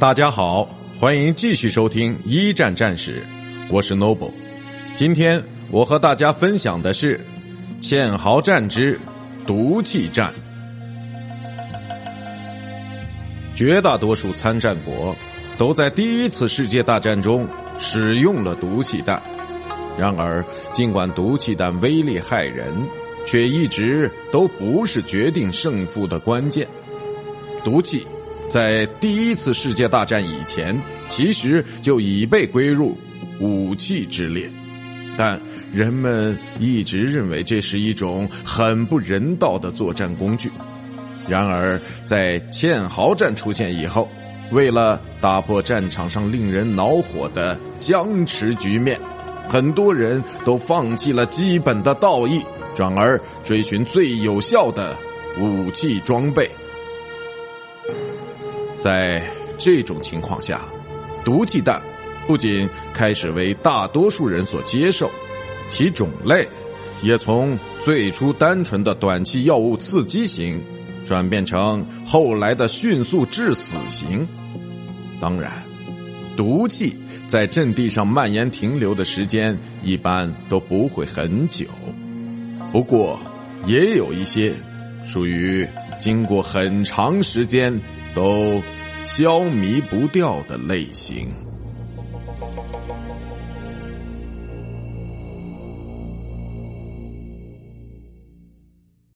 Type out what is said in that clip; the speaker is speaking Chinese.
大家好，欢迎继续收听一战战史，我是 Noble。今天我和大家分享的是堑壕战之毒气战。绝大多数参战国都在第一次世界大战中使用了毒气弹，然而，尽管毒气弹威力骇人，却一直都不是决定胜负的关键。毒气。在第一次世界大战以前，其实就已被归入武器之列，但人们一直认为这是一种很不人道的作战工具。然而，在堑壕战出现以后，为了打破战场上令人恼火的僵持局面，很多人都放弃了基本的道义，转而追寻最有效的武器装备。在这种情况下，毒气弹不仅开始为大多数人所接受，其种类也从最初单纯的短期药物刺激型，转变成后来的迅速致死型。当然，毒气在阵地上蔓延停留的时间一般都不会很久，不过也有一些属于经过很长时间都。消弭不掉的类型。